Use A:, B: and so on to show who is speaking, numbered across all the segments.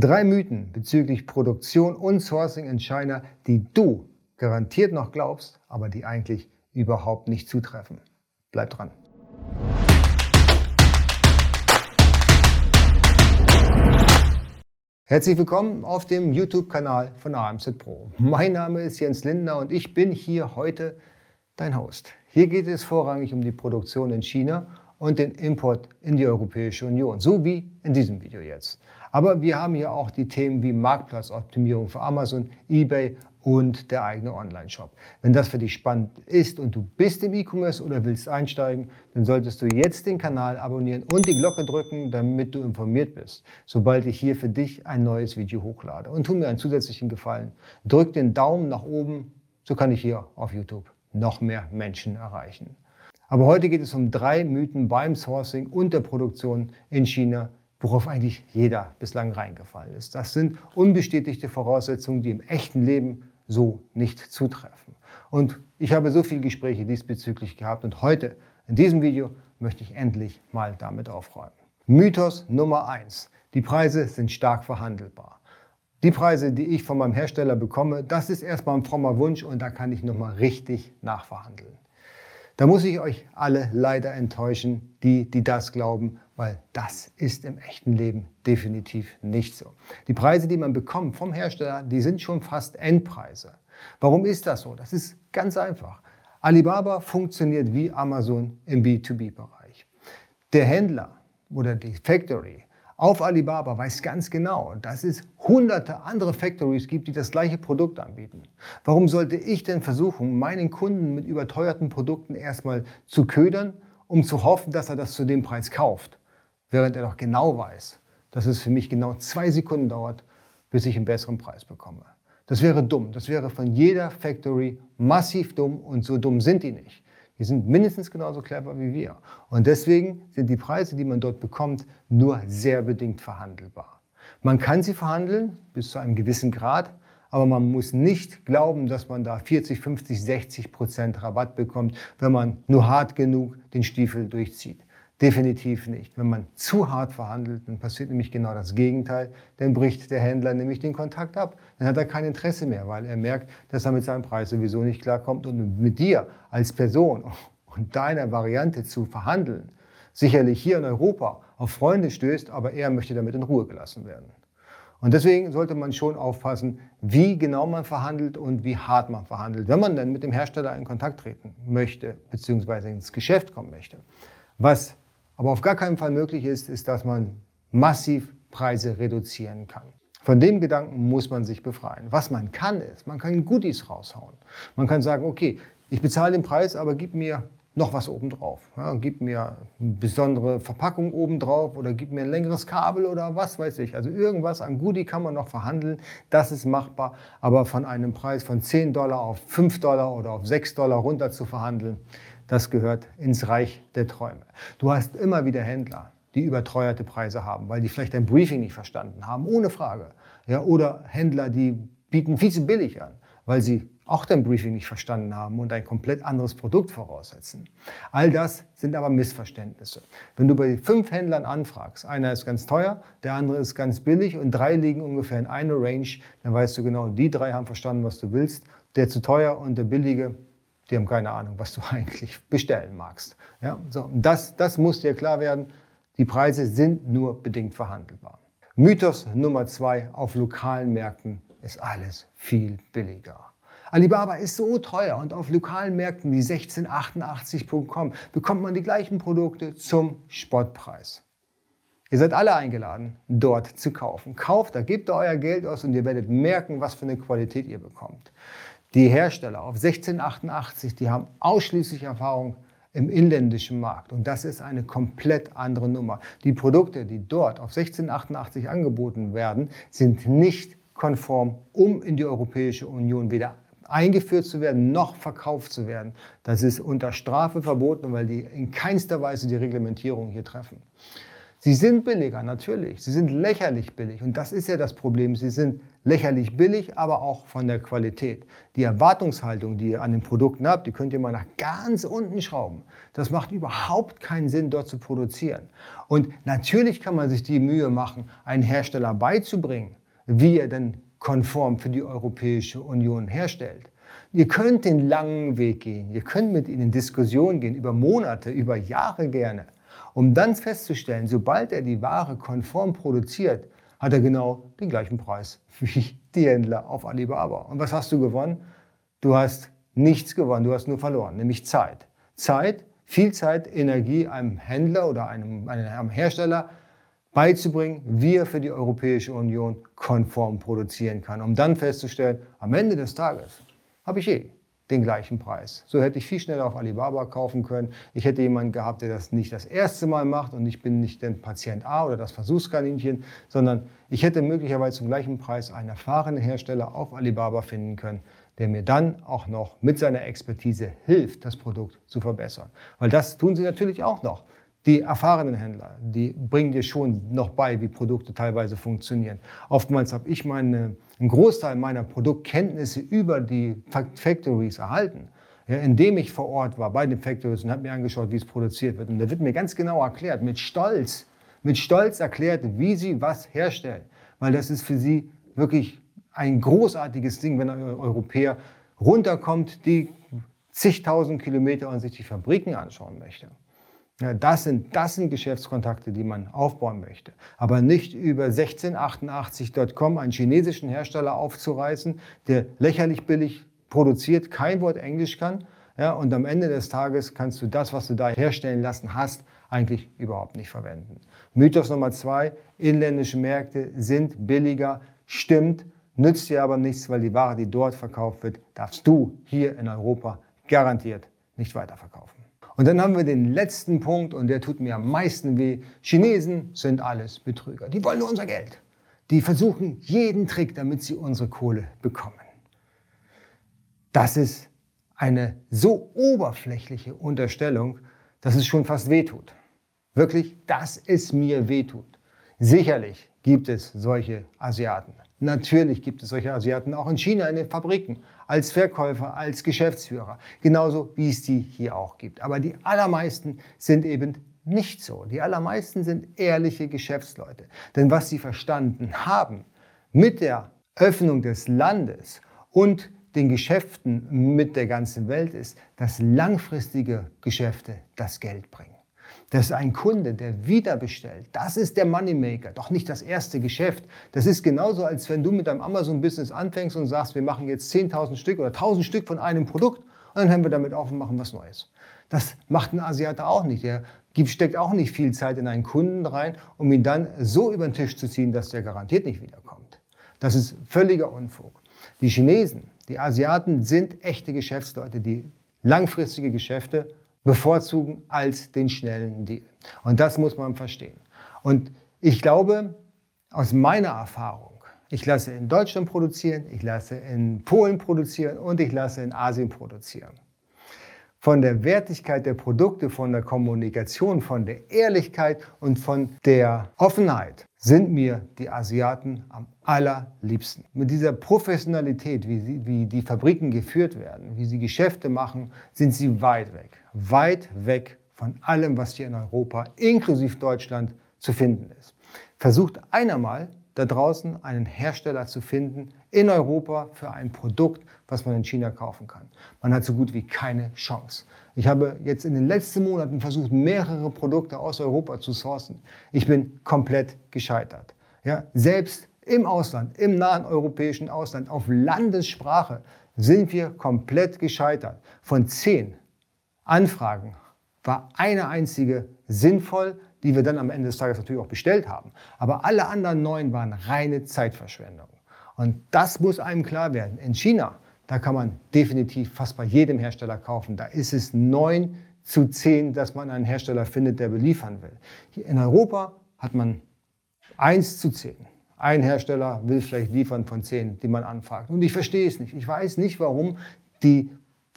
A: Drei Mythen bezüglich Produktion und Sourcing in China, die du garantiert noch glaubst, aber die eigentlich überhaupt nicht zutreffen. Bleib dran. Herzlich willkommen auf dem YouTube-Kanal von AMZ Pro. Mein Name ist Jens Lindner und ich bin hier heute dein Host. Hier geht es vorrangig um die Produktion in China und den Import in die Europäische Union, so wie in diesem Video jetzt. Aber wir haben hier auch die Themen wie Marktplatzoptimierung für Amazon, eBay und der eigene Online-Shop. Wenn das für dich spannend ist und du bist im E-Commerce oder willst einsteigen, dann solltest du jetzt den Kanal abonnieren und die Glocke drücken, damit du informiert bist, sobald ich hier für dich ein neues Video hochlade. Und tu mir einen zusätzlichen Gefallen. Drück den Daumen nach oben, so kann ich hier auf YouTube noch mehr Menschen erreichen. Aber heute geht es um drei Mythen beim Sourcing und der Produktion in China, worauf eigentlich jeder bislang reingefallen ist. Das sind unbestätigte Voraussetzungen, die im echten Leben so nicht zutreffen. Und ich habe so viele Gespräche diesbezüglich gehabt und heute in diesem Video möchte ich endlich mal damit aufräumen. Mythos Nummer eins: Die Preise sind stark verhandelbar. Die Preise, die ich von meinem Hersteller bekomme, das ist erstmal ein frommer Wunsch und da kann ich nochmal richtig nachverhandeln. Da muss ich euch alle leider enttäuschen, die, die das glauben, weil das ist im echten Leben definitiv nicht so. Die Preise, die man bekommt vom Hersteller, die sind schon fast Endpreise. Warum ist das so? Das ist ganz einfach. Alibaba funktioniert wie Amazon im B2B-Bereich. Der Händler oder die Factory auf Alibaba weiß ganz genau, dass es hunderte andere Factories gibt, die das gleiche Produkt anbieten. Warum sollte ich denn versuchen, meinen Kunden mit überteuerten Produkten erstmal zu ködern, um zu hoffen, dass er das zu dem Preis kauft, während er doch genau weiß, dass es für mich genau zwei Sekunden dauert, bis ich einen besseren Preis bekomme. Das wäre dumm. Das wäre von jeder Factory massiv dumm und so dumm sind die nicht. Die sind mindestens genauso clever wie wir. Und deswegen sind die Preise, die man dort bekommt, nur sehr bedingt verhandelbar. Man kann sie verhandeln bis zu einem gewissen Grad, aber man muss nicht glauben, dass man da 40, 50, 60 Prozent Rabatt bekommt, wenn man nur hart genug den Stiefel durchzieht. Definitiv nicht. Wenn man zu hart verhandelt, dann passiert nämlich genau das Gegenteil. Dann bricht der Händler nämlich den Kontakt ab. Dann hat er kein Interesse mehr, weil er merkt, dass er mit seinem Preis sowieso nicht klarkommt und mit dir als Person und deiner Variante zu verhandeln, sicherlich hier in Europa auf Freunde stößt, aber er möchte damit in Ruhe gelassen werden. Und deswegen sollte man schon aufpassen, wie genau man verhandelt und wie hart man verhandelt, wenn man dann mit dem Hersteller in Kontakt treten möchte, beziehungsweise ins Geschäft kommen möchte. Was aber auf gar keinen Fall möglich ist, ist, dass man massiv Preise reduzieren kann. Von dem Gedanken muss man sich befreien. Was man kann, ist, man kann Goodies raushauen. Man kann sagen, okay, ich bezahle den Preis, aber gib mir noch was obendrauf. Ja, gib mir eine besondere Verpackung obendrauf oder gib mir ein längeres Kabel oder was weiß ich. Also irgendwas an Goodie kann man noch verhandeln. Das ist machbar. Aber von einem Preis von 10 Dollar auf 5 Dollar oder auf 6 Dollar runter zu verhandeln, das gehört ins Reich der Träume. Du hast immer wieder Händler, die überteuerte Preise haben, weil die vielleicht ein Briefing nicht verstanden haben, ohne Frage. Ja, oder Händler, die bieten viel zu billig an, weil sie auch dein Briefing nicht verstanden haben und ein komplett anderes Produkt voraussetzen. All das sind aber Missverständnisse. Wenn du bei fünf Händlern anfragst, einer ist ganz teuer, der andere ist ganz billig und drei liegen ungefähr in einer Range, dann weißt du genau, die drei haben verstanden, was du willst. Der zu teuer und der billige, die haben keine Ahnung, was du eigentlich bestellen magst. Ja, so, das, das muss dir klar werden. Die Preise sind nur bedingt verhandelbar. Mythos Nummer zwei, auf lokalen Märkten ist alles viel billiger. Alibaba ist so teuer und auf lokalen Märkten wie 1688.com bekommt man die gleichen Produkte zum Spottpreis. Ihr seid alle eingeladen, dort zu kaufen. Kauft, da gebt ihr euer Geld aus und ihr werdet merken, was für eine Qualität ihr bekommt. Die Hersteller auf 1688, die haben ausschließlich Erfahrung im inländischen Markt. Und das ist eine komplett andere Nummer. Die Produkte, die dort auf 1688 angeboten werden, sind nicht konform, um in die Europäische Union weder eingeführt zu werden, noch verkauft zu werden. Das ist unter Strafe verboten, weil die in keinster Weise die Reglementierung hier treffen. Sie sind billiger, natürlich. Sie sind lächerlich billig. Und das ist ja das Problem. Sie sind lächerlich billig, aber auch von der Qualität. Die Erwartungshaltung, die ihr an den Produkten habt, die könnt ihr mal nach ganz unten schrauben. Das macht überhaupt keinen Sinn, dort zu produzieren. Und natürlich kann man sich die Mühe machen, einen Hersteller beizubringen, wie er denn konform für die Europäische Union herstellt. Ihr könnt den langen Weg gehen. Ihr könnt mit ihnen in Diskussion gehen, über Monate, über Jahre gerne um dann festzustellen, sobald er die Ware konform produziert, hat er genau den gleichen Preis wie die Händler auf Alibaba. Und was hast du gewonnen? Du hast nichts gewonnen, du hast nur verloren, nämlich Zeit. Zeit, viel Zeit, Energie einem Händler oder einem, einem Hersteller beizubringen, wie er für die Europäische Union konform produzieren kann, um dann festzustellen, am Ende des Tages habe ich eh den gleichen Preis. So hätte ich viel schneller auf Alibaba kaufen können. Ich hätte jemanden gehabt, der das nicht das erste Mal macht und ich bin nicht der Patient A oder das Versuchskaninchen, sondern ich hätte möglicherweise zum gleichen Preis einen erfahrenen Hersteller auf Alibaba finden können, der mir dann auch noch mit seiner Expertise hilft, das Produkt zu verbessern. Weil das tun sie natürlich auch noch. Die erfahrenen Händler, die bringen dir schon noch bei, wie Produkte teilweise funktionieren. Oftmals habe ich meine, einen Großteil meiner Produktkenntnisse über die Factories erhalten, ja, indem ich vor Ort war bei den Factories und habe mir angeschaut, wie es produziert wird. Und da wird mir ganz genau erklärt, mit Stolz, mit Stolz erklärt, wie sie was herstellen. Weil das ist für sie wirklich ein großartiges Ding, wenn ein Europäer runterkommt, die zigtausend Kilometer und sich die Fabriken anschauen möchte. Ja, das, sind, das sind Geschäftskontakte, die man aufbauen möchte. Aber nicht über 1688.com einen chinesischen Hersteller aufzureißen, der lächerlich billig produziert, kein Wort Englisch kann. Ja, und am Ende des Tages kannst du das, was du da herstellen lassen hast, eigentlich überhaupt nicht verwenden. Mythos Nummer zwei, inländische Märkte sind billiger, stimmt, nützt dir aber nichts, weil die Ware, die dort verkauft wird, darfst du hier in Europa garantiert nicht weiterverkaufen. Und dann haben wir den letzten Punkt und der tut mir am meisten weh. Chinesen sind alles Betrüger. Die wollen nur unser Geld. Die versuchen jeden Trick, damit sie unsere Kohle bekommen. Das ist eine so oberflächliche Unterstellung, dass es schon fast wehtut. Wirklich, dass es mir wehtut. Sicherlich gibt es solche Asiaten. Natürlich gibt es solche Asiaten auch in China in den Fabriken, als Verkäufer, als Geschäftsführer, genauso wie es die hier auch gibt. Aber die allermeisten sind eben nicht so. Die allermeisten sind ehrliche Geschäftsleute. Denn was sie verstanden haben mit der Öffnung des Landes und den Geschäften mit der ganzen Welt ist, dass langfristige Geschäfte das Geld bringen. Das ist ein Kunde, der wieder bestellt. Das ist der Moneymaker, doch nicht das erste Geschäft. Das ist genauso, als wenn du mit deinem Amazon-Business anfängst und sagst, wir machen jetzt 10.000 Stück oder 1.000 Stück von einem Produkt und dann hören wir damit auf und machen was Neues. Das macht ein Asiater auch nicht. Der steckt auch nicht viel Zeit in einen Kunden rein, um ihn dann so über den Tisch zu ziehen, dass der garantiert nicht wiederkommt. Das ist völliger Unfug. Die Chinesen, die Asiaten sind echte Geschäftsleute, die langfristige Geschäfte bevorzugen als den schnellen Deal. Und das muss man verstehen. Und ich glaube, aus meiner Erfahrung, ich lasse in Deutschland produzieren, ich lasse in Polen produzieren und ich lasse in Asien produzieren. Von der Wertigkeit der Produkte, von der Kommunikation, von der Ehrlichkeit und von der Offenheit sind mir die Asiaten am allerliebsten. Mit dieser Professionalität, wie, sie, wie die Fabriken geführt werden, wie sie Geschäfte machen, sind sie weit weg. Weit weg von allem, was hier in Europa, inklusive Deutschland, zu finden ist. Versucht einer mal da draußen einen Hersteller zu finden in Europa für ein Produkt, was man in China kaufen kann. Man hat so gut wie keine Chance. Ich habe jetzt in den letzten Monaten versucht, mehrere Produkte aus Europa zu sourcen. Ich bin komplett gescheitert. Ja, selbst im Ausland, im nahen europäischen Ausland, auf Landessprache sind wir komplett gescheitert. Von zehn Anfragen war eine einzige sinnvoll, die wir dann am Ende des Tages natürlich auch bestellt haben. Aber alle anderen neun waren reine Zeitverschwendung. Und das muss einem klar werden. In China da kann man definitiv fast bei jedem Hersteller kaufen. Da ist es 9 zu 10, dass man einen Hersteller findet, der beliefern will. Hier in Europa hat man 1 zu 10. Ein Hersteller will vielleicht liefern von 10, die man anfragt. Und ich verstehe es nicht. Ich weiß nicht, warum die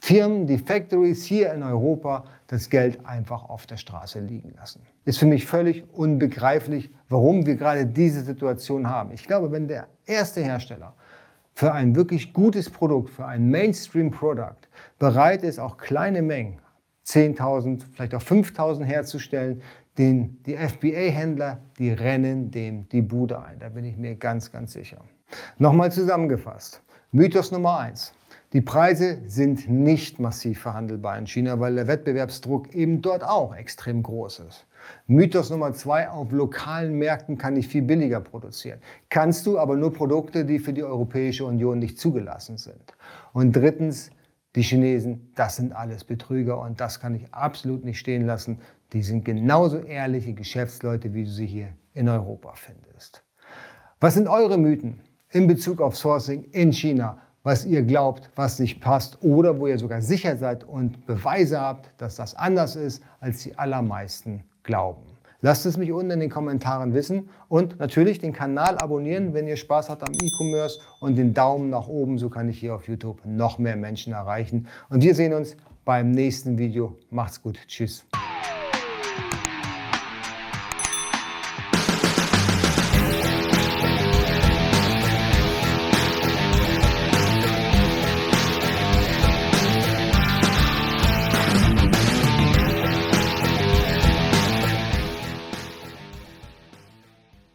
A: Firmen, die Factories hier in Europa das Geld einfach auf der Straße liegen lassen. Ist für mich völlig unbegreiflich, warum wir gerade diese Situation haben. Ich glaube, wenn der erste Hersteller für ein wirklich gutes Produkt, für ein Mainstream-Produkt bereit ist, auch kleine Mengen, 10.000, vielleicht auch 5.000 herzustellen, den, die FBA-Händler, die rennen dem die Bude ein. Da bin ich mir ganz, ganz sicher. Nochmal zusammengefasst. Mythos Nummer eins. Die Preise sind nicht massiv verhandelbar in China, weil der Wettbewerbsdruck eben dort auch extrem groß ist. Mythos Nummer zwei, auf lokalen Märkten kann ich viel billiger produzieren. Kannst du aber nur Produkte, die für die Europäische Union nicht zugelassen sind. Und drittens, die Chinesen, das sind alles Betrüger und das kann ich absolut nicht stehen lassen. Die sind genauso ehrliche Geschäftsleute, wie du sie hier in Europa findest. Was sind eure Mythen in Bezug auf Sourcing in China? Was ihr glaubt, was nicht passt oder wo ihr sogar sicher seid und Beweise habt, dass das anders ist, als die allermeisten glauben. Lasst es mich unten in den Kommentaren wissen und natürlich den Kanal abonnieren, wenn ihr Spaß habt am E-Commerce und den Daumen nach oben, so kann ich hier auf YouTube noch mehr Menschen erreichen. Und wir sehen uns beim nächsten Video. Macht's gut. Tschüss.